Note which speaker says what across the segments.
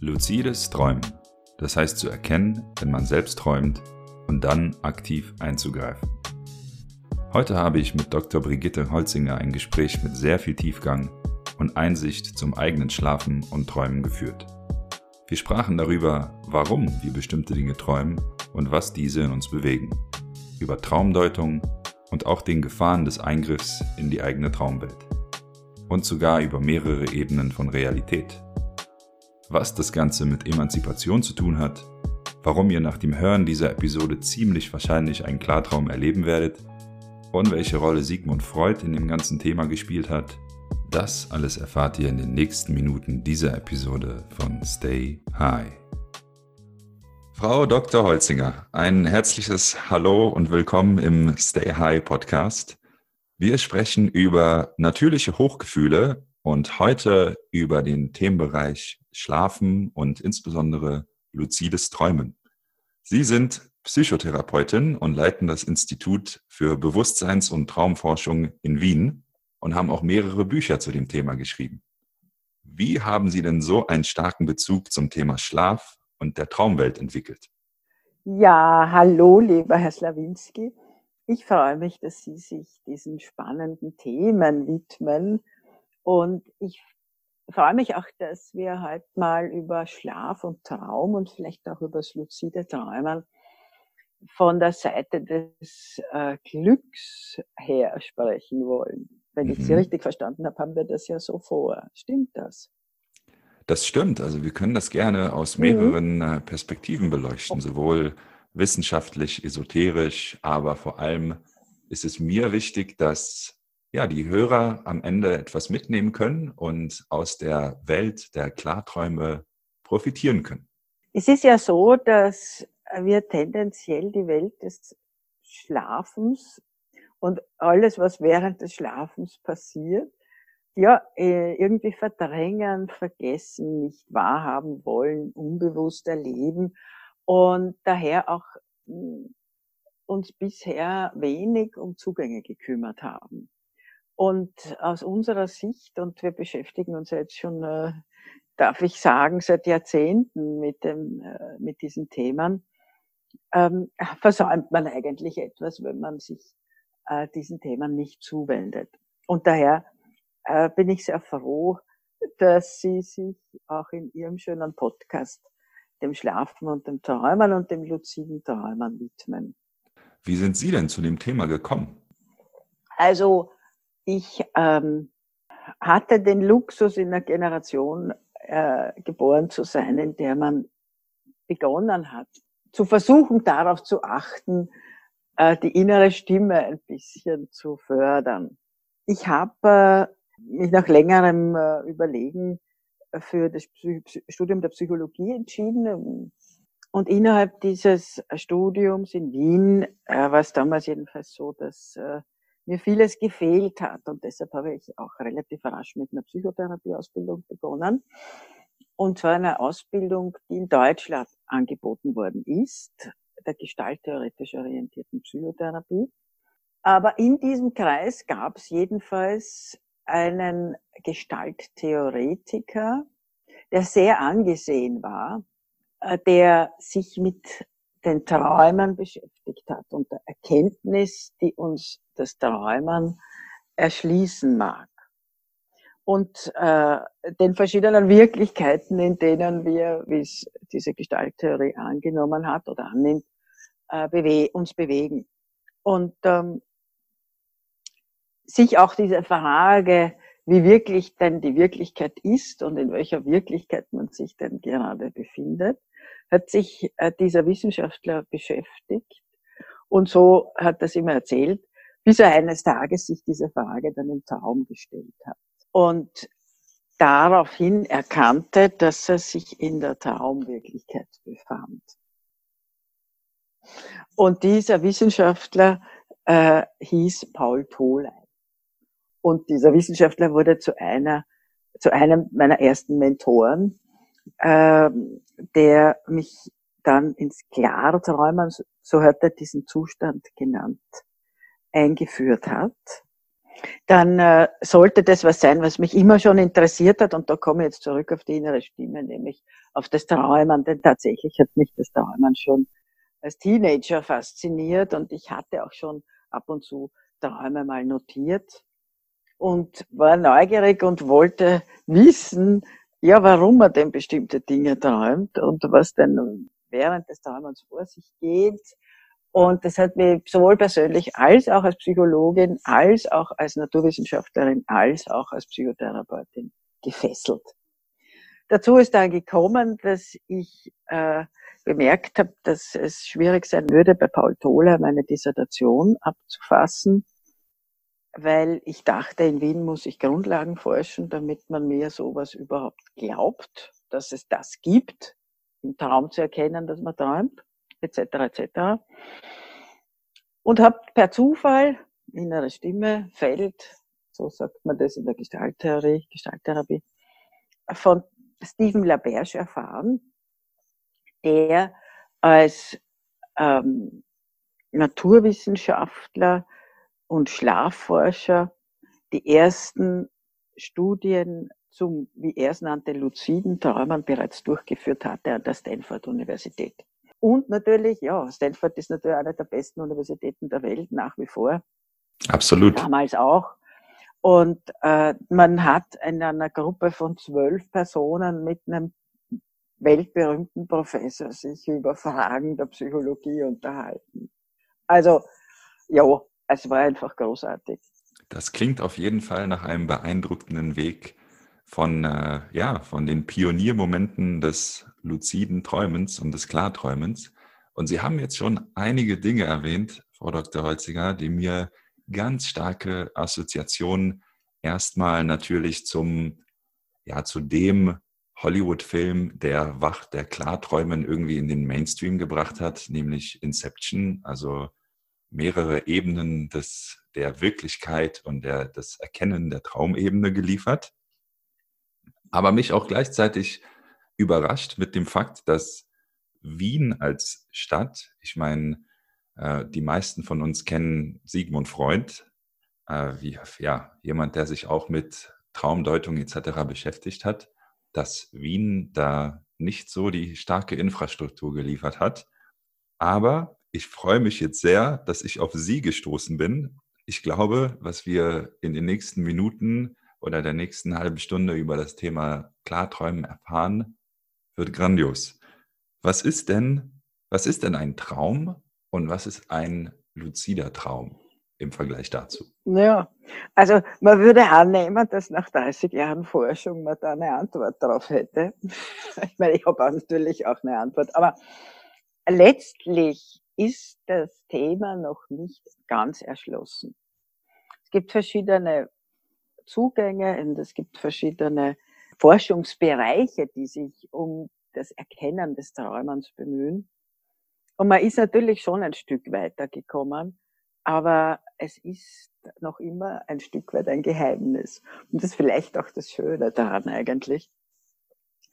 Speaker 1: Luzides Träumen. Das heißt zu erkennen, wenn man selbst träumt und dann aktiv einzugreifen. Heute habe ich mit Dr. Brigitte Holzinger ein Gespräch mit sehr viel Tiefgang und Einsicht zum eigenen Schlafen und Träumen geführt. Wir sprachen darüber, warum wir bestimmte Dinge träumen und was diese in uns bewegen, über Traumdeutung und auch den Gefahren des Eingriffs in die eigene Traumwelt und sogar über mehrere Ebenen von Realität. Was das Ganze mit Emanzipation zu tun hat, warum ihr nach dem Hören dieser Episode ziemlich wahrscheinlich einen Klartraum erleben werdet und welche Rolle Sigmund Freud in dem ganzen Thema gespielt hat, das alles erfahrt ihr in den nächsten Minuten dieser Episode von Stay High. Frau Dr. Holzinger, ein herzliches Hallo und willkommen im Stay High Podcast. Wir sprechen über natürliche Hochgefühle und heute über den Themenbereich Schlafen und insbesondere luzides Träumen. Sie sind Psychotherapeutin und leiten das Institut für Bewusstseins- und Traumforschung in Wien und haben auch mehrere Bücher zu dem Thema geschrieben. Wie haben Sie denn so einen starken Bezug zum Thema Schlaf und der Traumwelt entwickelt?
Speaker 2: Ja, hallo, lieber Herr Slawinski. Ich freue mich, dass Sie sich diesen spannenden Themen widmen. Und ich freue mich auch, dass wir heute mal über Schlaf und Traum und vielleicht auch über das luzide Träumen von der Seite des äh, Glücks her sprechen wollen. Wenn ich Sie mhm. richtig verstanden habe, haben wir das ja so vor. Stimmt das?
Speaker 1: Das stimmt. Also wir können das gerne aus mhm. mehreren mhm. Perspektiven beleuchten, sowohl wissenschaftlich, esoterisch, aber vor allem ist es mir wichtig, dass ja, die Hörer am Ende etwas mitnehmen können und aus der Welt der Klarträume profitieren können.
Speaker 2: Es ist ja so, dass wir tendenziell die Welt des Schlafens und alles, was während des Schlafens passiert, ja, äh, irgendwie verdrängen, vergessen, nicht wahrhaben wollen, unbewusst erleben und daher auch hm, uns bisher wenig um Zugänge gekümmert haben. Und aus unserer Sicht, und wir beschäftigen uns jetzt schon, äh, darf ich sagen, seit Jahrzehnten mit, dem, äh, mit diesen Themen, ähm, versäumt man eigentlich etwas, wenn man sich äh, diesen Themen nicht zuwendet. Und daher bin ich sehr froh, dass Sie sich auch in Ihrem schönen Podcast dem Schlafen und dem Träumen und dem luziden Träumen widmen.
Speaker 1: Wie sind Sie denn zu dem Thema gekommen?
Speaker 2: Also ich ähm, hatte den Luxus in einer Generation äh, geboren zu sein, in der man begonnen hat, zu versuchen darauf zu achten, äh, die innere Stimme ein bisschen zu fördern. Ich habe äh, mich nach längerem äh, Überlegen für das Studium der Psychologie entschieden. Und innerhalb dieses Studiums in Wien äh, war es damals jedenfalls so, dass äh, mir vieles gefehlt hat. Und deshalb habe ich auch relativ rasch mit einer Psychotherapieausbildung begonnen. Und zwar eine Ausbildung, die in Deutschland angeboten worden ist, der gestalttheoretisch orientierten Psychotherapie. Aber in diesem Kreis gab es jedenfalls einen Gestalttheoretiker, der sehr angesehen war, äh, der sich mit den Träumen beschäftigt hat und der Erkenntnis, die uns das Träumen erschließen mag. Und äh, den verschiedenen Wirklichkeiten, in denen wir, wie es diese Gestalttheorie angenommen hat oder annimmt, äh, bewe uns bewegen. Und ähm, sich auch diese Frage, wie wirklich denn die Wirklichkeit ist und in welcher Wirklichkeit man sich denn gerade befindet, hat sich äh, dieser Wissenschaftler beschäftigt. Und so hat er es immer erzählt, bis er eines Tages sich diese Frage dann im Traum gestellt hat. Und daraufhin erkannte, dass er sich in der Traumwirklichkeit befand. Und dieser Wissenschaftler äh, hieß Paul Tholey. Und dieser Wissenschaftler wurde zu einer, zu einem meiner ersten Mentoren, äh, der mich dann ins klare Träumen, so hat er diesen Zustand genannt, eingeführt hat. dann äh, sollte das was sein, was mich immer schon interessiert hat. Und da komme ich jetzt zurück auf die innere Stimme, nämlich auf das Träumen. Denn tatsächlich hat mich das Träumen schon als Teenager fasziniert und ich hatte auch schon ab und zu Träume mal notiert und war neugierig und wollte wissen, ja, warum man denn bestimmte Dinge träumt und was denn während des Träumens vor sich geht. Und das hat mich sowohl persönlich als auch als Psychologin, als auch als Naturwissenschaftlerin, als auch als Psychotherapeutin gefesselt. Dazu ist dann gekommen, dass ich äh, bemerkt habe, dass es schwierig sein würde, bei Paul Tholer meine Dissertation abzufassen, weil ich dachte, in Wien muss ich Grundlagen forschen, damit man mir sowas überhaupt glaubt, dass es das gibt, im Traum zu erkennen, dass man träumt, etc. etc. Und habe per Zufall innere Stimme, Feld, so sagt man das in der Gestalttheorie, Gestalttherapie, von Stephen LaBerge erfahren, der als ähm, Naturwissenschaftler und Schlafforscher die ersten Studien zum, wie er es nannte, luziden Träumen bereits durchgeführt hatte an der Stanford-Universität. Und natürlich, ja, Stanford ist natürlich eine der besten Universitäten der Welt nach wie vor.
Speaker 1: Absolut.
Speaker 2: Damals auch. Und äh, man hat in einer Gruppe von zwölf Personen mit einem weltberühmten Professor sich über Fragen der Psychologie unterhalten. Also, ja, es war einfach großartig.
Speaker 1: Das klingt auf jeden Fall nach einem beeindruckenden Weg von, äh, ja, von den Pioniermomenten des luziden Träumens und des Klarträumens. Und Sie haben jetzt schon einige Dinge erwähnt, Frau Dr. Holziger, die mir ganz starke Assoziationen erstmal natürlich zum, ja, zu dem Hollywood-Film, der Wach der Klarträumen irgendwie in den Mainstream gebracht hat, nämlich Inception, also mehrere Ebenen des, der Wirklichkeit und der, des Erkennen der Traumebene geliefert. Aber mich auch gleichzeitig überrascht mit dem Fakt, dass Wien als Stadt, ich meine, äh, die meisten von uns kennen Sigmund Freud, äh, wie ja, jemand, der sich auch mit Traumdeutung etc. beschäftigt hat dass Wien da nicht so die starke Infrastruktur geliefert hat. Aber ich freue mich jetzt sehr, dass ich auf Sie gestoßen bin. Ich glaube, was wir in den nächsten Minuten oder der nächsten halben Stunde über das Thema Klarträumen erfahren, wird grandios. Was ist denn, was ist denn ein Traum und was ist ein luzider Traum? im Vergleich dazu?
Speaker 2: Ja, also man würde annehmen, dass nach 30 Jahren Forschung man da eine Antwort darauf hätte. Ich meine, ich habe natürlich auch eine Antwort, aber letztlich ist das Thema noch nicht ganz erschlossen. Es gibt verschiedene Zugänge und es gibt verschiedene Forschungsbereiche, die sich um das Erkennen des Träumens bemühen. Und man ist natürlich schon ein Stück weitergekommen. Aber es ist noch immer ein Stück weit ein Geheimnis. Und das ist vielleicht auch das Schöne daran eigentlich.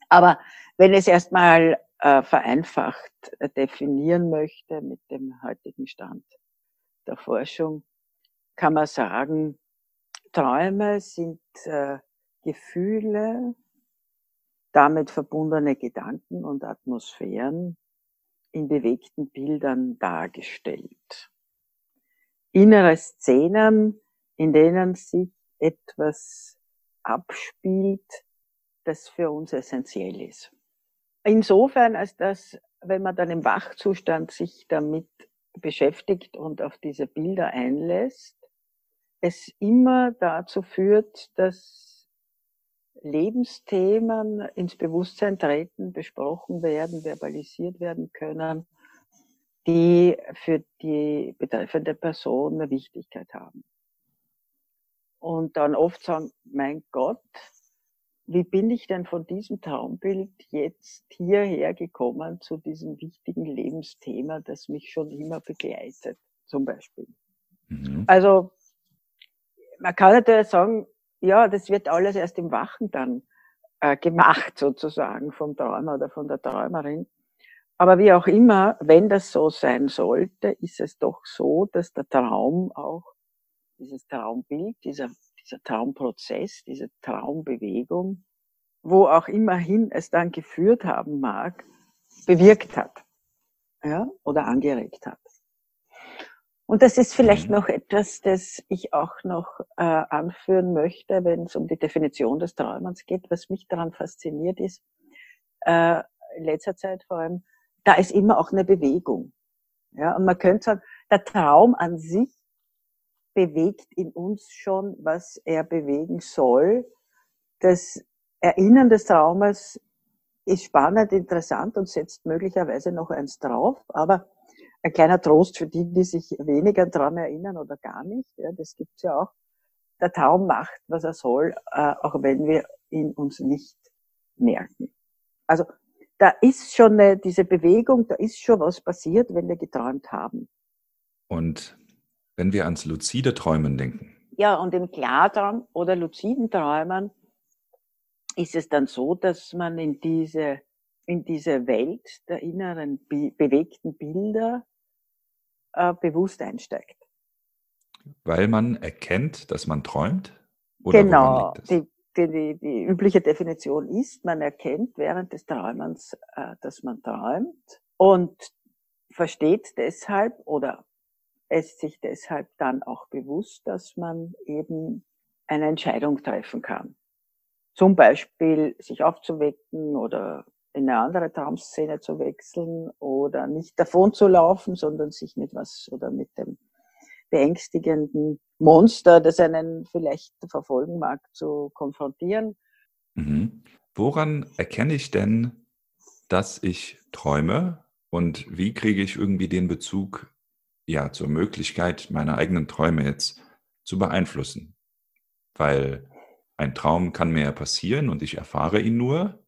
Speaker 2: Aber wenn es erstmal äh, vereinfacht äh, definieren möchte mit dem heutigen Stand der Forschung, kann man sagen, Träume sind äh, Gefühle, damit verbundene Gedanken und Atmosphären in bewegten Bildern dargestellt innere Szenen, in denen sich etwas abspielt, das für uns essentiell ist. Insofern, als dass, wenn man dann im Wachzustand sich damit beschäftigt und auf diese Bilder einlässt, es immer dazu führt, dass Lebensthemen ins Bewusstsein treten, besprochen werden, verbalisiert werden können die für die betreffende Person eine Wichtigkeit haben. Und dann oft sagen, mein Gott, wie bin ich denn von diesem Traumbild jetzt hierher gekommen zu diesem wichtigen Lebensthema, das mich schon immer begleitet, zum Beispiel. Mhm. Also, man kann natürlich sagen, ja, das wird alles erst im Wachen dann äh, gemacht, sozusagen, vom Träumer oder von der Träumerin. Aber wie auch immer, wenn das so sein sollte, ist es doch so, dass der Traum auch, dieses Traumbild, dieser dieser Traumprozess, diese Traumbewegung, wo auch immerhin es dann geführt haben mag, bewirkt hat ja, oder angeregt hat. Und das ist vielleicht mhm. noch etwas, das ich auch noch äh, anführen möchte, wenn es um die Definition des Träumens geht. Was mich daran fasziniert ist, äh, in letzter Zeit vor allem, da ist immer auch eine Bewegung. Ja, und man könnte sagen, der Traum an sich bewegt in uns schon, was er bewegen soll. Das Erinnern des Traumes ist spannend, interessant und setzt möglicherweise noch eins drauf, aber ein kleiner Trost für die, die sich weniger daran erinnern oder gar nicht. Ja, das gibt's ja auch. Der Traum macht, was er soll, äh, auch wenn wir ihn uns nicht merken. Also da ist schon eine, diese Bewegung, da ist schon was passiert, wenn wir geträumt haben.
Speaker 1: Und wenn wir ans luzide Träumen denken.
Speaker 2: Ja, und im Klartraum oder luziden Träumen ist es dann so, dass man in diese, in diese Welt der inneren be bewegten Bilder äh, bewusst einsteigt.
Speaker 1: Weil man erkennt, dass man träumt? Oder
Speaker 2: genau. Die, die, die, übliche Definition ist, man erkennt während des Träumens, äh, dass man träumt und versteht deshalb oder ist sich deshalb dann auch bewusst, dass man eben eine Entscheidung treffen kann. Zum Beispiel sich aufzuwecken oder in eine andere Traumszene zu wechseln oder nicht davon zu laufen, sondern sich mit was oder mit dem beängstigenden Monster, das einen vielleicht verfolgen mag, zu konfrontieren.
Speaker 1: Mhm. Woran erkenne ich denn, dass ich träume und wie kriege ich irgendwie den Bezug ja zur Möglichkeit, meine eigenen Träume jetzt zu beeinflussen? Weil ein Traum kann mir ja passieren und ich erfahre ihn nur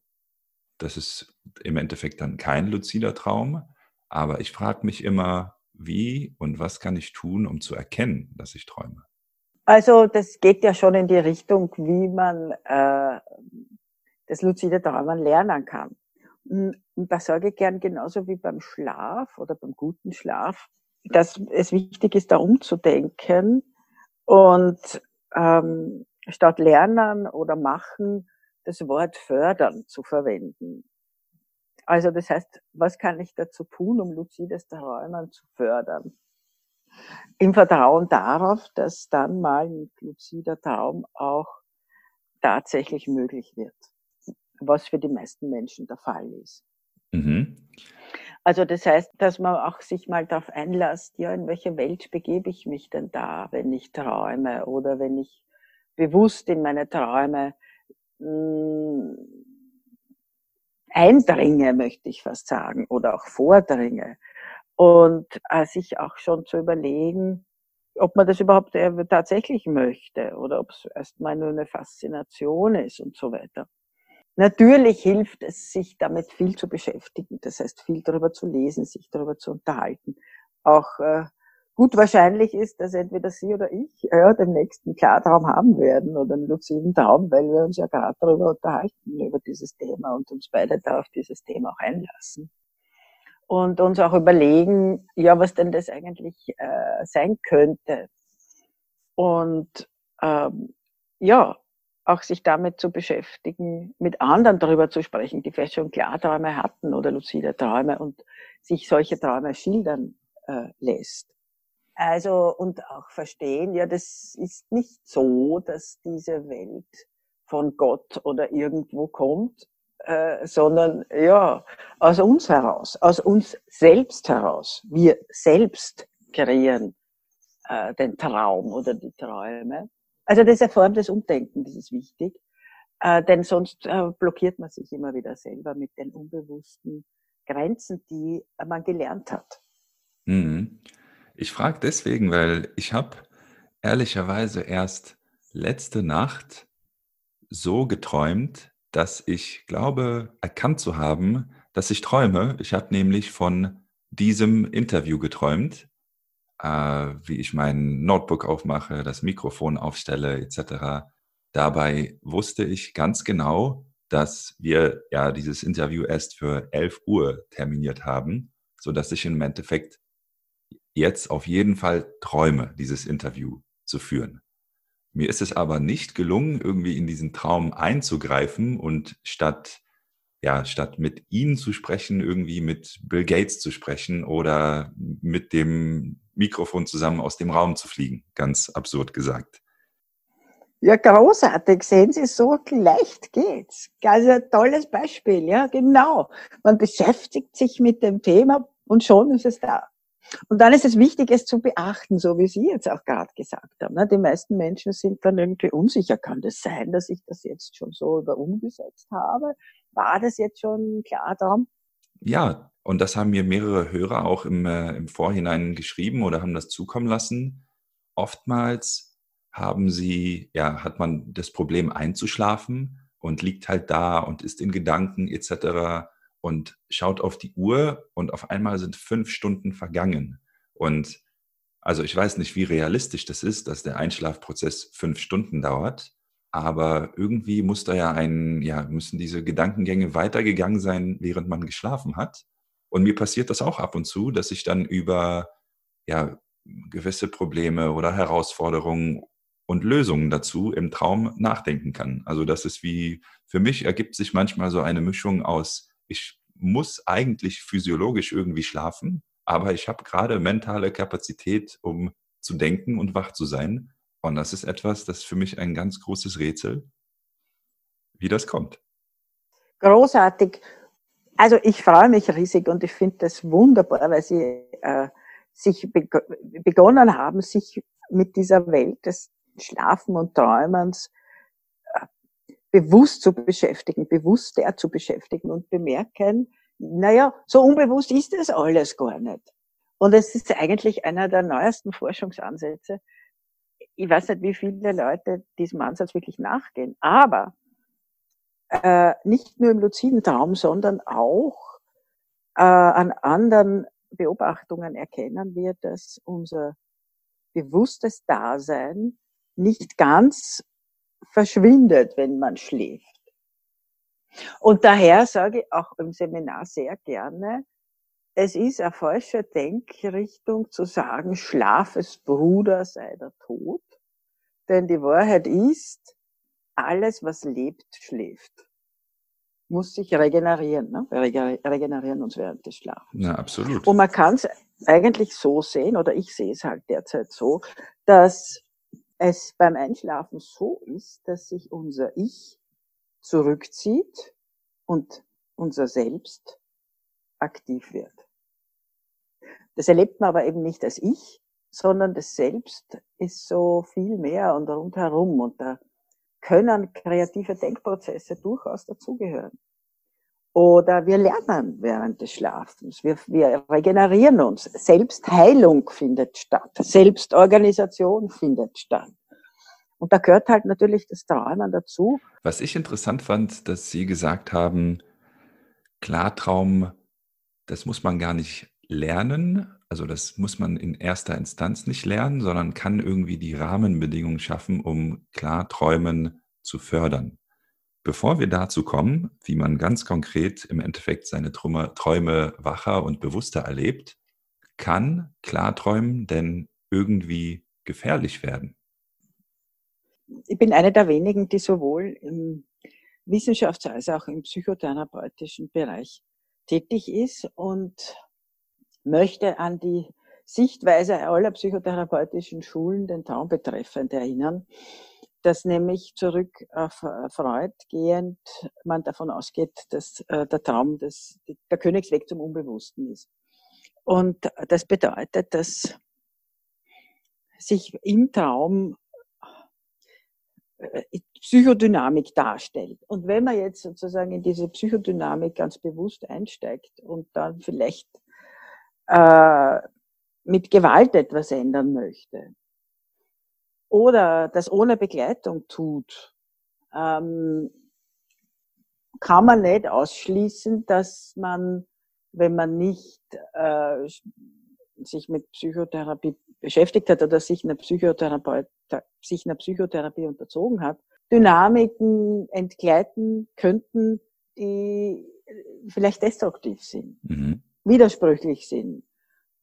Speaker 1: das ist im Endeffekt dann kein luzider Traum, aber ich frage mich immer, wie und was kann ich tun, um zu erkennen, dass ich träume?
Speaker 2: Also das geht ja schon in die Richtung, wie man äh, das luzide Träumen lernen kann. Und da sage ich gern genauso wie beim Schlaf oder beim guten Schlaf, dass es wichtig ist, da umzudenken und ähm, statt lernen oder machen das Wort fördern zu verwenden. Also das heißt, was kann ich dazu tun, um luzides Träumen zu fördern? Im Vertrauen darauf, dass dann mal ein luzider Traum auch tatsächlich möglich wird, was für die meisten Menschen der Fall ist. Mhm. Also das heißt, dass man auch sich mal darauf einlässt, ja, in welche Welt begebe ich mich denn da, wenn ich träume oder wenn ich bewusst in meine Träume hm, eindringe, möchte ich fast sagen, oder auch vordringe. Und äh, sich auch schon zu überlegen, ob man das überhaupt äh, tatsächlich möchte oder ob es erstmal nur eine Faszination ist und so weiter. Natürlich hilft es, sich damit viel zu beschäftigen, das heißt viel darüber zu lesen, sich darüber zu unterhalten, auch äh, gut wahrscheinlich ist, dass entweder Sie oder ich ja, den nächsten Klartraum haben werden oder einen luziden Traum, weil wir uns ja gerade darüber unterhalten, über dieses Thema und uns beide da auf dieses Thema auch einlassen. Und uns auch überlegen, ja, was denn das eigentlich äh, sein könnte. Und ähm, ja, auch sich damit zu beschäftigen, mit anderen darüber zu sprechen, die vielleicht schon Klarträume hatten oder luzide Träume und sich solche Träume schildern äh, lässt. Also, und auch verstehen, ja, das ist nicht so, dass diese Welt von Gott oder irgendwo kommt, äh, sondern ja, aus uns heraus, aus uns selbst heraus. Wir selbst kreieren äh, den Traum oder die Träume. Also das ist eine Form des Umdenkens, das ist wichtig, äh, denn sonst äh, blockiert man sich immer wieder selber mit den unbewussten Grenzen, die man gelernt hat.
Speaker 1: Mhm. Ich frage deswegen, weil ich habe ehrlicherweise erst letzte Nacht so geträumt, dass ich glaube, erkannt zu haben, dass ich träume. Ich habe nämlich von diesem Interview geträumt, wie ich mein Notebook aufmache, das Mikrofon aufstelle etc. Dabei wusste ich ganz genau, dass wir ja dieses Interview erst für 11 Uhr terminiert haben, so dass ich im Endeffekt jetzt auf jeden Fall träume, dieses Interview zu führen. Mir ist es aber nicht gelungen, irgendwie in diesen Traum einzugreifen und statt ja, statt mit Ihnen zu sprechen, irgendwie mit Bill Gates zu sprechen oder mit dem Mikrofon zusammen aus dem Raum zu fliegen. Ganz absurd gesagt.
Speaker 2: Ja, großartig. Sehen Sie, so leicht geht's. Also ein tolles Beispiel, ja, genau. Man beschäftigt sich mit dem Thema und schon ist es da. Und dann ist es wichtig, es zu beachten, so wie Sie jetzt auch gerade gesagt haben. Ne? Die meisten Menschen sind dann irgendwie unsicher. Kann das sein, dass ich das jetzt schon so über umgesetzt habe? War das jetzt schon klar darum?
Speaker 1: Ja, und das haben mir mehrere Hörer auch im, äh, im Vorhinein geschrieben oder haben das zukommen lassen. Oftmals haben sie, ja, hat man das Problem einzuschlafen und liegt halt da und ist in Gedanken etc und schaut auf die Uhr und auf einmal sind fünf Stunden vergangen. Und also ich weiß nicht, wie realistisch das ist, dass der Einschlafprozess fünf Stunden dauert. Aber irgendwie muss da ja ein, ja, müssen diese Gedankengänge weitergegangen sein, während man geschlafen hat. Und mir passiert das auch ab und zu, dass ich dann über, ja, gewisse Probleme oder Herausforderungen und Lösungen dazu im Traum nachdenken kann. Also das ist wie, für mich ergibt sich manchmal so eine Mischung aus ich muss eigentlich physiologisch irgendwie schlafen, aber ich habe gerade mentale Kapazität, um zu denken und wach zu sein. Und das ist etwas, das ist für mich ein ganz großes Rätsel, wie das kommt.
Speaker 2: Großartig. Also ich freue mich riesig und ich finde das wunderbar, weil Sie äh, sich begonnen haben, sich mit dieser Welt des Schlafen und Träumens bewusst zu beschäftigen, bewusster zu beschäftigen und bemerken, naja, so unbewusst ist das alles gar nicht. Und es ist eigentlich einer der neuesten Forschungsansätze. Ich weiß nicht, wie viele Leute diesem Ansatz wirklich nachgehen, aber äh, nicht nur im luziden Traum, sondern auch äh, an anderen Beobachtungen erkennen wir, dass unser bewusstes Dasein nicht ganz verschwindet, wenn man schläft. Und daher sage ich auch im Seminar sehr gerne, es ist eine falsche Denkrichtung zu sagen, Schlafes Bruder sei der Tod. Denn die Wahrheit ist, alles, was lebt, schläft. Muss sich regenerieren. Ne? Wir regenerieren uns während des Schlafens.
Speaker 1: Na, absolut.
Speaker 2: Und man kann es eigentlich so sehen, oder ich sehe es halt derzeit so, dass es beim Einschlafen so ist, dass sich unser Ich zurückzieht und unser Selbst aktiv wird. Das erlebt man aber eben nicht als Ich, sondern das Selbst ist so viel mehr und rundherum und da können kreative Denkprozesse durchaus dazugehören. Oder wir lernen während des Schlafens. Wir, wir regenerieren uns. Selbstheilung findet statt. Selbstorganisation findet statt. Und da gehört halt natürlich das Träumen dazu.
Speaker 1: Was ich interessant fand, dass Sie gesagt haben, Klartraum, das muss man gar nicht lernen. Also das muss man in erster Instanz nicht lernen, sondern kann irgendwie die Rahmenbedingungen schaffen, um Klarträumen zu fördern. Bevor wir dazu kommen, wie man ganz konkret im Endeffekt seine Träume wacher und bewusster erlebt, kann Klarträumen denn irgendwie gefährlich werden?
Speaker 2: Ich bin eine der wenigen, die sowohl im Wissenschafts- als auch im psychotherapeutischen Bereich tätig ist und möchte an die Sichtweise aller psychotherapeutischen Schulen den Traum betreffend erinnern dass nämlich zurück auf äh, Freud gehend man davon ausgeht, dass äh, der Traum des, der Königsweg zum Unbewussten ist. Und das bedeutet, dass sich im Traum äh, Psychodynamik darstellt. Und wenn man jetzt sozusagen in diese Psychodynamik ganz bewusst einsteigt und dann vielleicht äh, mit Gewalt etwas ändern möchte, oder das ohne Begleitung tut, ähm, kann man nicht ausschließen, dass man, wenn man nicht äh, sich mit Psychotherapie beschäftigt hat oder sich einer, Psychotherapeut, sich einer Psychotherapie unterzogen hat, Dynamiken entgleiten könnten, die vielleicht destruktiv sind, mhm. Widersprüchlich sind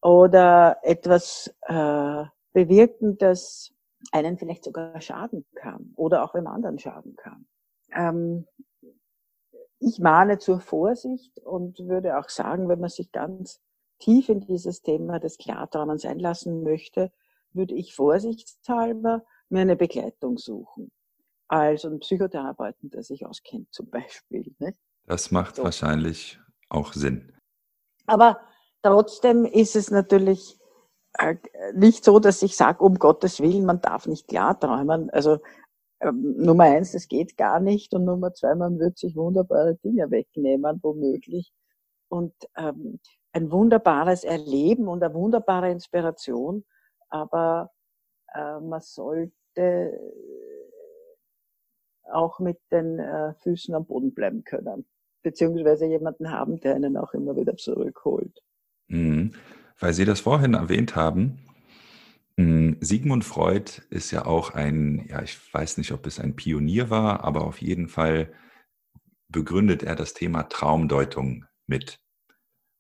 Speaker 2: oder etwas äh, bewirken, das einen vielleicht sogar schaden kann oder auch dem anderen schaden kann. Ähm, ich mahne zur Vorsicht und würde auch sagen, wenn man sich ganz tief in dieses Thema des Klartraumens einlassen möchte, würde ich vorsichtshalber mir eine Begleitung suchen. Also einen Psychotherapeuten, der sich auskennt zum Beispiel. Nicht?
Speaker 1: Das macht so. wahrscheinlich auch Sinn.
Speaker 2: Aber trotzdem ist es natürlich äh, nicht so, dass ich sage, um Gottes Willen, man darf nicht klar träumen. Also ähm, Nummer eins, das geht gar nicht. Und Nummer zwei, man wird sich wunderbare Dinge wegnehmen, womöglich. Und ähm, ein wunderbares Erleben und eine wunderbare Inspiration. Aber äh, man sollte auch mit den äh, Füßen am Boden bleiben können. Beziehungsweise jemanden haben, der einen auch immer wieder zurückholt.
Speaker 1: Mhm. Weil Sie das vorhin erwähnt haben, hm, Sigmund Freud ist ja auch ein, ja, ich weiß nicht, ob es ein Pionier war, aber auf jeden Fall begründet er das Thema Traumdeutung mit.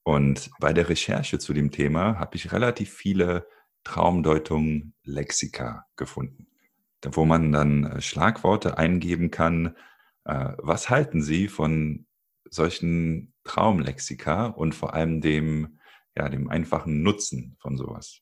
Speaker 1: Und bei der Recherche zu dem Thema habe ich relativ viele Traumdeutung Lexika gefunden, wo man dann äh, Schlagworte eingeben kann. Äh, was halten Sie von solchen Traumlexika und vor allem dem, ja, dem einfachen Nutzen von sowas?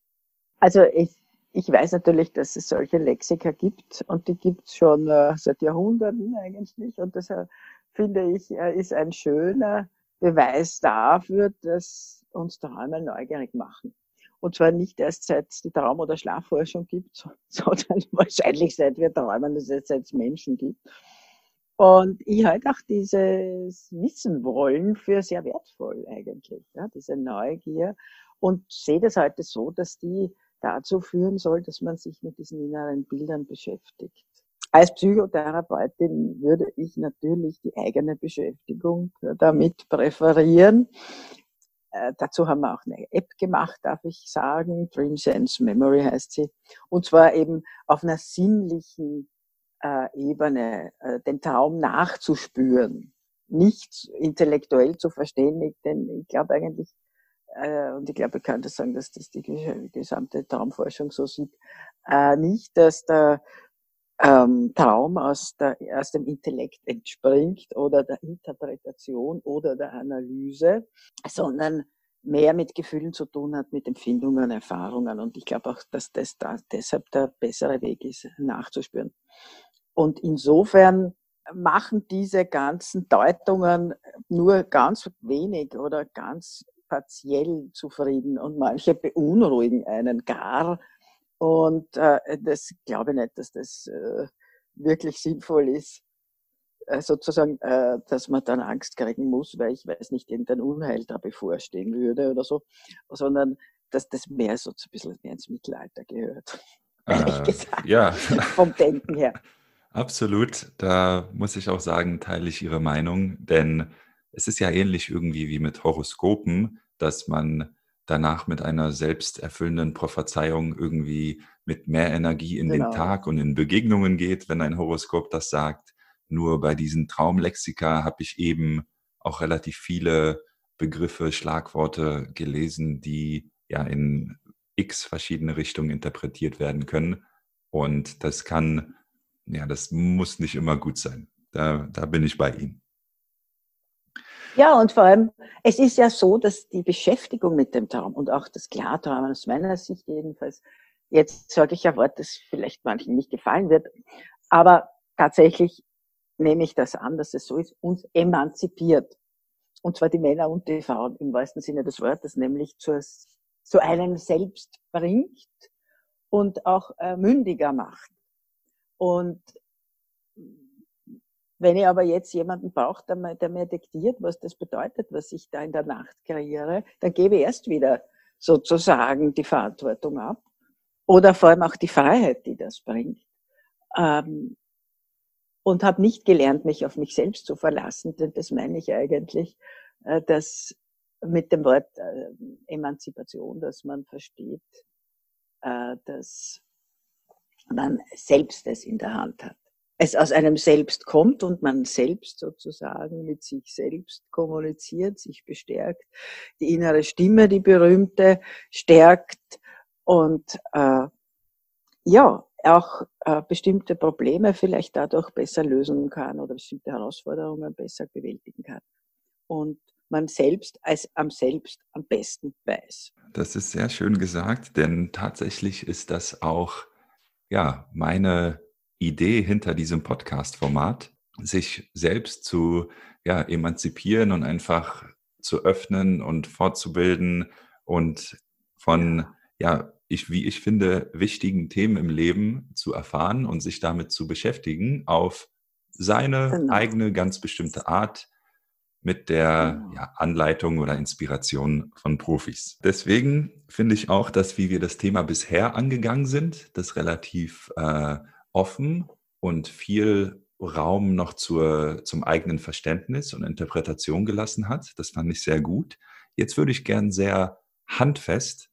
Speaker 2: Also ich ich weiß natürlich, dass es solche Lexika gibt und die gibt es schon äh, seit Jahrhunderten eigentlich. Und das äh, finde ich äh, ist ein schöner Beweis dafür, dass uns Träume neugierig machen. Und zwar nicht erst seit es die Traum- oder Schlafforschung gibt, sondern wahrscheinlich seit wir träumen, dass es jetzt Menschen gibt. Und ich halte auch dieses Wissen wollen für sehr wertvoll eigentlich, ja, diese Neugier. Und sehe das heute so, dass die dazu führen soll, dass man sich mit diesen inneren Bildern beschäftigt. Als Psychotherapeutin würde ich natürlich die eigene Beschäftigung damit präferieren. Äh, dazu haben wir auch eine App gemacht, darf ich sagen. Dream Sense Memory heißt sie. Und zwar eben auf einer sinnlichen äh, Ebene, äh, den Traum nachzuspüren. Nicht intellektuell zu verstehen, denn ich glaube eigentlich, äh, und ich glaube, ich kann das sagen, dass das die gesamte Traumforschung so sieht, äh, nicht, dass der ähm, Traum aus, der, aus dem Intellekt entspringt oder der Interpretation oder der Analyse, sondern mehr mit Gefühlen zu tun hat, mit Empfindungen, Erfahrungen. Und ich glaube auch, dass das da deshalb der bessere Weg ist, nachzuspüren. Und insofern machen diese ganzen Deutungen nur ganz wenig oder ganz partiell zufrieden und manche beunruhigen einen gar. Und äh, das glaube ich nicht, dass das äh, wirklich sinnvoll ist, äh, sozusagen, äh, dass man dann Angst kriegen muss, weil ich weiß nicht, irgendein Unheil da bevorstehen würde oder so, sondern dass das mehr so ein bisschen mehr ins Mittelalter gehört.
Speaker 1: Ehrlich äh, gesagt. Ja.
Speaker 2: Vom Denken her.
Speaker 1: Absolut. Da muss ich auch sagen, teile ich Ihre Meinung, denn es ist ja ähnlich irgendwie wie mit Horoskopen, dass man danach mit einer selbsterfüllenden Prophezeiung irgendwie mit mehr Energie in genau. den Tag und in Begegnungen geht, wenn ein Horoskop das sagt. Nur bei diesen Traumlexika habe ich eben auch relativ viele Begriffe, Schlagworte gelesen, die ja in x verschiedene Richtungen interpretiert werden können. Und das kann, ja, das muss nicht immer gut sein. Da, da bin ich bei Ihnen.
Speaker 2: Ja, und vor allem, es ist ja so, dass die Beschäftigung mit dem Traum und auch das Klarträumen aus meiner Sicht jedenfalls, jetzt sage ich ein Wort, das vielleicht manchen nicht gefallen wird, aber tatsächlich nehme ich das an, dass es so ist, uns emanzipiert. Und zwar die Männer und die Frauen im wahrsten Sinne des Wortes, nämlich zu, zu einem selbst bringt und auch äh, mündiger macht. Und wenn ich aber jetzt jemanden brauche, der, der mir diktiert, was das bedeutet, was ich da in der Nacht kreiere, dann gebe ich erst wieder sozusagen die Verantwortung ab. Oder vor allem auch die Freiheit, die das bringt. Ähm, und habe nicht gelernt, mich auf mich selbst zu verlassen, denn das meine ich eigentlich, äh, dass mit dem Wort äh, Emanzipation, dass man versteht, äh, dass man selbst es in der Hand hat es aus einem selbst kommt und man selbst sozusagen mit sich selbst kommuniziert, sich bestärkt, die innere Stimme, die berühmte, stärkt und äh, ja, auch äh, bestimmte Probleme vielleicht dadurch besser lösen kann oder bestimmte Herausforderungen besser bewältigen kann. Und man selbst als am selbst am besten weiß.
Speaker 1: Das ist sehr schön gesagt, denn tatsächlich ist das auch ja meine Idee hinter diesem Podcast-Format, sich selbst zu ja, emanzipieren und einfach zu öffnen und fortzubilden und von ja, ich, wie ich finde, wichtigen Themen im Leben zu erfahren und sich damit zu beschäftigen auf seine genau. eigene ganz bestimmte Art mit der genau. ja, Anleitung oder Inspiration von Profis. Deswegen finde ich auch, dass wie wir das Thema bisher angegangen sind, das relativ äh, offen und viel Raum noch zur, zum eigenen Verständnis und Interpretation gelassen hat. Das fand ich sehr gut. Jetzt würde ich gern sehr handfest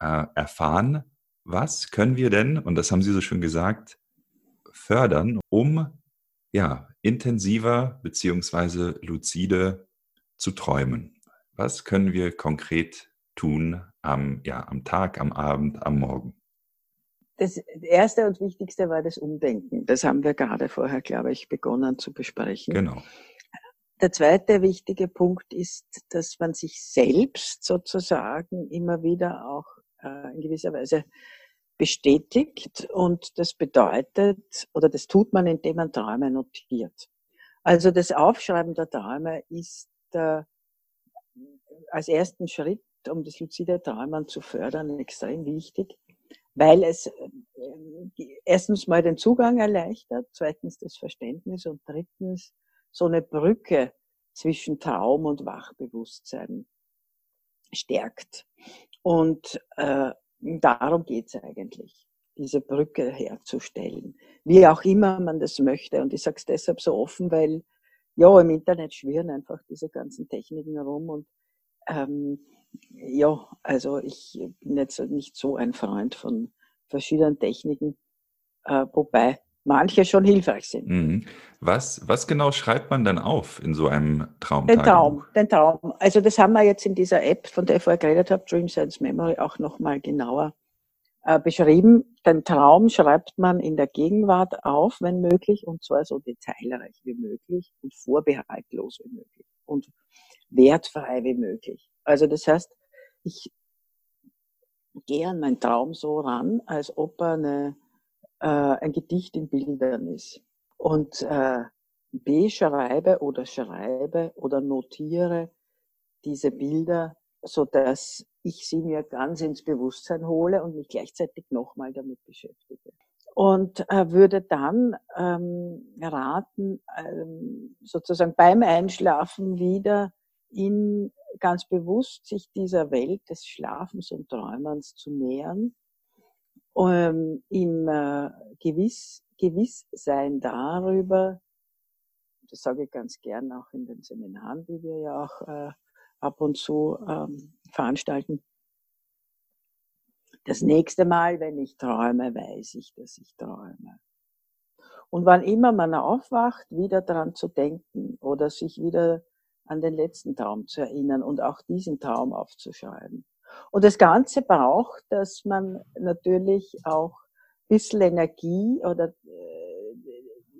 Speaker 1: äh, erfahren, was können wir denn, und das haben Sie so schön gesagt, fördern, um ja, intensiver beziehungsweise lucide zu träumen. Was können wir konkret tun am, ja, am Tag, am Abend, am Morgen?
Speaker 2: Das erste und wichtigste war das Umdenken. Das haben wir gerade vorher, glaube ich, begonnen zu besprechen.
Speaker 1: Genau.
Speaker 2: Der zweite wichtige Punkt ist, dass man sich selbst sozusagen immer wieder auch äh, in gewisser Weise bestätigt und das bedeutet, oder das tut man, indem man Träume notiert. Also das Aufschreiben der Träume ist äh, als ersten Schritt, um das luzide Träumen zu fördern, extrem wichtig, weil es äh, erstens mal den Zugang erleichtert, zweitens das Verständnis und drittens so eine Brücke zwischen Traum und Wachbewusstsein stärkt. Und äh, darum geht's eigentlich, diese Brücke herzustellen. Wie auch immer man das möchte. Und ich sage es deshalb so offen, weil ja, im Internet schwirren einfach diese ganzen Techniken herum und ähm, ja, also ich bin jetzt nicht so ein Freund von verschiedenen Techniken, äh, wobei manche schon hilfreich sind.
Speaker 1: Mhm. Was, was genau schreibt man dann auf in so einem Traum?
Speaker 2: Den Traum, den Traum. Also das haben wir jetzt in dieser App, von der ich vorher geredet habe, Dream Science Memory, auch nochmal genauer äh, beschrieben. Den Traum schreibt man in der Gegenwart auf, wenn möglich, und zwar so detailreich wie möglich und vorbehaltlos wie möglich und wertfrei wie möglich. Also das heißt, ich gehe an meinen Traum so ran, als ob er eine äh, ein Gedicht in Bildern ist. Und äh, beschreibe oder schreibe oder notiere diese Bilder, so dass ich sie mir ganz ins Bewusstsein hole und mich gleichzeitig nochmal damit beschäftige. Und äh, würde dann ähm, raten, ähm, sozusagen beim Einschlafen wieder in ganz bewusst sich dieser Welt des Schlafens und Träumens zu nähern ähm, im äh, Gewiss, Gewisssein darüber, das sage ich ganz gern auch in den Seminaren, die wir ja auch äh, ab und zu ähm, veranstalten. Das nächste Mal, wenn ich träume, weiß ich, dass ich träume. Und wann immer man aufwacht, wieder daran zu denken oder sich wieder an den letzten Traum zu erinnern und auch diesen Traum aufzuschreiben. Und das Ganze braucht, dass man natürlich auch ein bisschen Energie oder äh,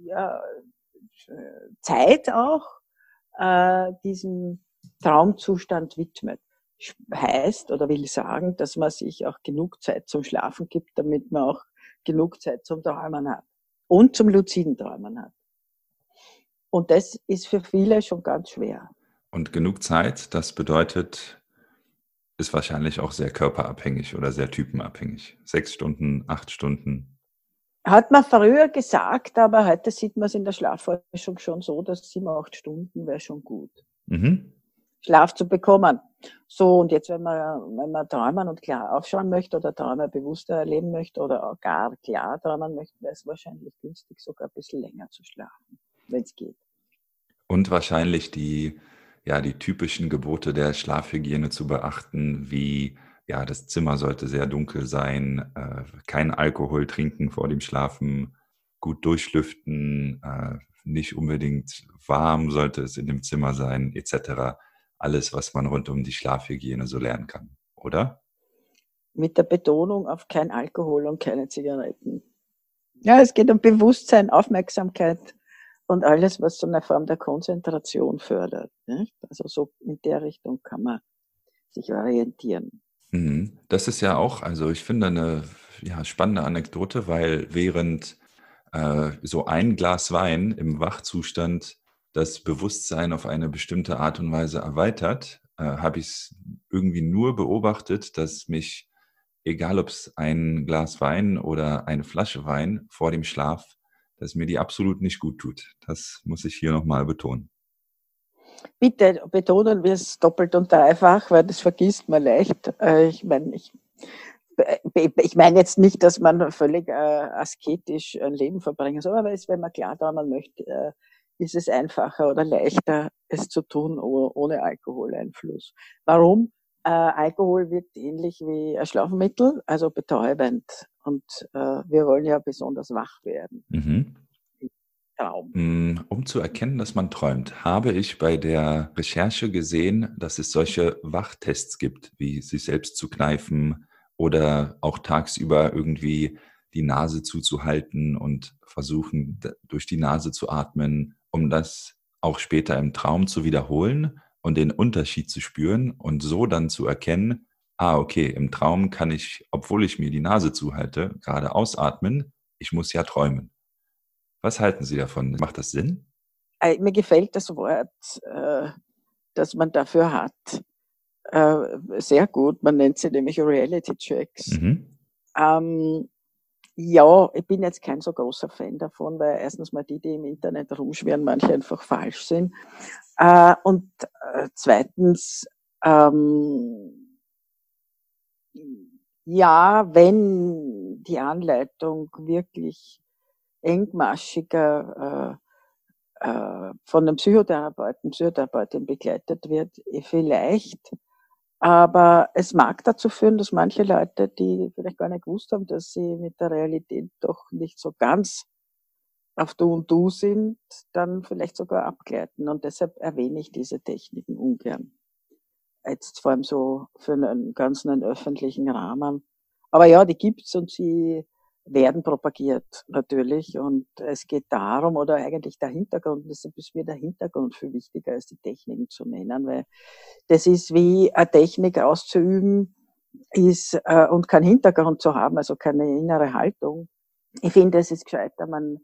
Speaker 2: ja, Zeit auch äh, diesem Traumzustand widmet. Heißt oder will sagen, dass man sich auch genug Zeit zum Schlafen gibt, damit man auch genug Zeit zum Träumen hat und zum luziden Träumen hat. Und das ist für viele schon ganz schwer.
Speaker 1: Und genug Zeit, das bedeutet ist wahrscheinlich auch sehr körperabhängig oder sehr typenabhängig. Sechs Stunden, acht Stunden.
Speaker 2: Hat man früher gesagt, aber heute sieht man es in der Schlafforschung schon so, dass sieben, acht Stunden wäre schon gut. Mhm. Schlaf zu bekommen. So, und jetzt, wenn man, wenn man träumen und klar aufschauen möchte oder Träume bewusster erleben möchte oder auch gar klar träumen möchte, wäre es wahrscheinlich günstig, sogar ein bisschen länger zu schlafen, wenn es geht.
Speaker 1: Und wahrscheinlich die ja, die typischen Gebote der Schlafhygiene zu beachten, wie ja, das Zimmer sollte sehr dunkel sein, äh, kein Alkohol trinken vor dem Schlafen, gut durchlüften, äh, nicht unbedingt warm sollte es in dem Zimmer sein, etc. Alles, was man rund um die Schlafhygiene so lernen kann, oder?
Speaker 2: Mit der Betonung auf kein Alkohol und keine Zigaretten. Ja, es geht um Bewusstsein, Aufmerksamkeit und alles, was so eine Form der Konzentration fördert. Nicht? Also so in der Richtung kann man sich orientieren.
Speaker 1: Mhm. Das ist ja auch, also ich finde eine ja, spannende Anekdote, weil während äh, so ein Glas Wein im Wachzustand das Bewusstsein auf eine bestimmte Art und Weise erweitert, äh, habe ich es irgendwie nur beobachtet, dass mich, egal ob es ein Glas Wein oder eine Flasche Wein vor dem Schlaf, dass mir die absolut nicht gut tut. Das muss ich hier nochmal betonen.
Speaker 2: Bitte betonen wir es doppelt und dreifach, weil das vergisst man leicht. Äh, ich meine, ich, ich meine jetzt nicht, dass man völlig äh, asketisch ein Leben verbringen soll, aber wenn man klar daran möchte, äh, ist es einfacher oder leichter, es zu tun ohne Alkoholeinfluss. Warum? Alkohol wirkt ähnlich wie ein Schlafmittel, also betäubend. Und äh, wir wollen ja besonders wach werden. Mhm.
Speaker 1: Traum. Mm, um zu erkennen, dass man träumt, habe ich bei der Recherche gesehen, dass es solche Wachtests gibt, wie sich selbst zu kneifen oder auch tagsüber irgendwie die Nase zuzuhalten und versuchen, durch die Nase zu atmen, um das auch später im Traum zu wiederholen und den Unterschied zu spüren und so dann zu erkennen, ah, okay, im Traum kann ich, obwohl ich mir die Nase zuhalte, gerade ausatmen, ich muss ja träumen. Was halten Sie davon? Macht das Sinn?
Speaker 2: Äh, mir gefällt das Wort, äh, das man dafür hat, äh, sehr gut. Man nennt sie nämlich Reality Checks. Mhm. Ähm, ja, ich bin jetzt kein so großer Fan davon, weil erstens mal die, die im Internet rumschwirren, manche einfach falsch sind. Äh, und zweitens, ähm, ja, wenn die Anleitung wirklich engmaschiger äh, äh, von einem Psychotherapeuten, Psychotherapeutin begleitet wird, eh vielleicht aber es mag dazu führen, dass manche Leute, die vielleicht gar nicht gewusst haben, dass sie mit der Realität doch nicht so ganz auf Du und Du sind, dann vielleicht sogar abgleiten. Und deshalb erwähne ich diese Techniken ungern. Jetzt vor allem so für einen ganzen öffentlichen Rahmen. Aber ja, die gibt's und sie werden propagiert natürlich und es geht darum oder eigentlich der Hintergrund, deshalb ist mir der Hintergrund viel wichtiger als die Techniken zu nennen, weil das ist wie eine Technik auszuüben ist äh, und keinen Hintergrund zu haben, also keine innere Haltung. Ich finde, es ist gescheiter, man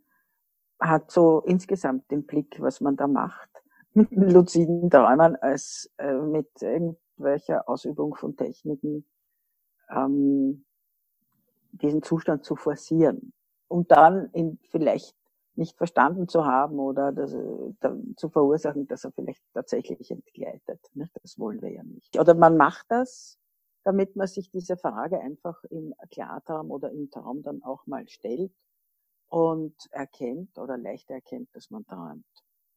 Speaker 2: hat so insgesamt den Blick, was man da macht, luziden Träumen, als äh, mit irgendwelcher Ausübung von Techniken. Ähm, diesen Zustand zu forcieren und dann ihn vielleicht nicht verstanden zu haben oder das, da, zu verursachen, dass er vielleicht tatsächlich entgleitet. Nicht? Das wollen wir ja nicht. Oder man macht das, damit man sich diese Frage einfach im Klartraum oder im Traum dann auch mal stellt und erkennt oder leichter erkennt, dass man träumt.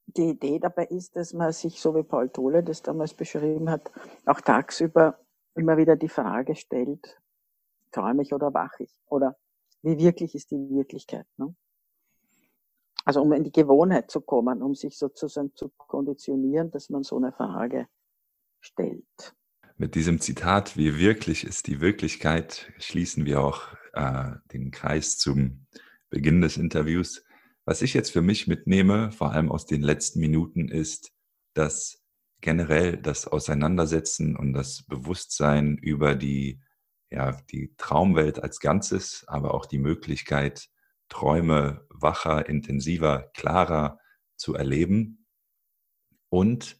Speaker 2: Die Idee dabei ist, dass man sich, so wie Paul Tole das damals beschrieben hat, auch tagsüber immer wieder die Frage stellt, träume ich oder wach ich? Oder wie wirklich ist die Wirklichkeit? Ne? Also um in die Gewohnheit zu kommen, um sich sozusagen zu konditionieren, dass man so eine Frage stellt.
Speaker 1: Mit diesem Zitat, wie wirklich ist die Wirklichkeit, schließen wir auch äh, den Kreis zum Beginn des Interviews. Was ich jetzt für mich mitnehme, vor allem aus den letzten Minuten, ist, dass generell das Auseinandersetzen und das Bewusstsein über die ja, die Traumwelt als Ganzes, aber auch die Möglichkeit, Träume wacher, intensiver, klarer zu erleben und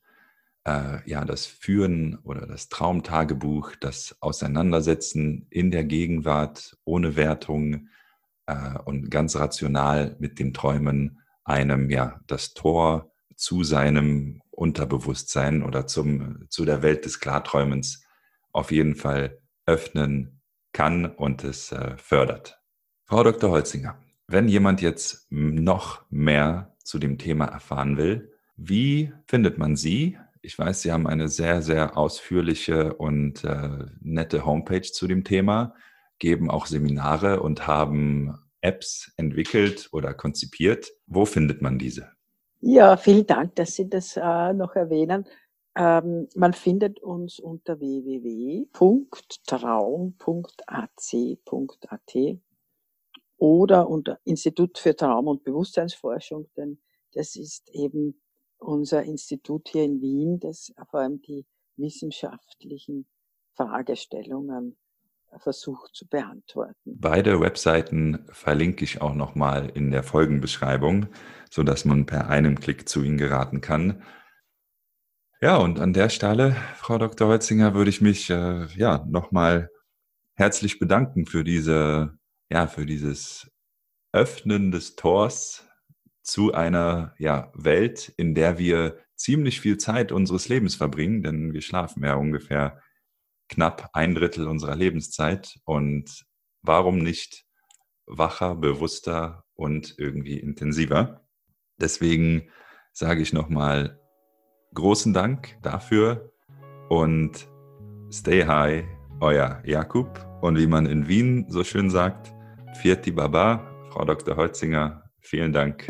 Speaker 1: äh, ja, das Führen oder das Traumtagebuch, das Auseinandersetzen in der Gegenwart ohne Wertung äh, und ganz rational mit den Träumen einem ja das Tor zu seinem Unterbewusstsein oder zum, zu der Welt des Klarträumens auf jeden Fall öffnen kann und es äh, fördert. Frau Dr. Holzinger, wenn jemand jetzt noch mehr zu dem Thema erfahren will, wie findet man Sie? Ich weiß, Sie haben eine sehr, sehr ausführliche und äh, nette Homepage zu dem Thema, geben auch Seminare und haben Apps entwickelt oder konzipiert. Wo findet man diese?
Speaker 2: Ja, vielen Dank, dass Sie das äh, noch erwähnen. Ähm, man findet uns unter www.traum.ac.at oder unter Institut für Traum- und Bewusstseinsforschung, denn das ist eben unser Institut hier in Wien, das vor allem die wissenschaftlichen Fragestellungen versucht zu beantworten.
Speaker 1: Beide Webseiten verlinke ich auch nochmal in der Folgenbeschreibung, sodass man per einem Klick zu ihnen geraten kann. Ja, und an der Stelle, Frau Dr. Holzinger, würde ich mich äh, ja nochmal herzlich bedanken für diese, ja, für dieses Öffnen des Tors zu einer ja, Welt, in der wir ziemlich viel Zeit unseres Lebens verbringen, denn wir schlafen ja ungefähr knapp ein Drittel unserer Lebenszeit. Und warum nicht wacher, bewusster und irgendwie intensiver? Deswegen sage ich nochmal großen Dank dafür und stay high, euer Jakub. Und wie man in Wien so schön sagt, Vierti Baba, Frau Dr. Holzinger, vielen Dank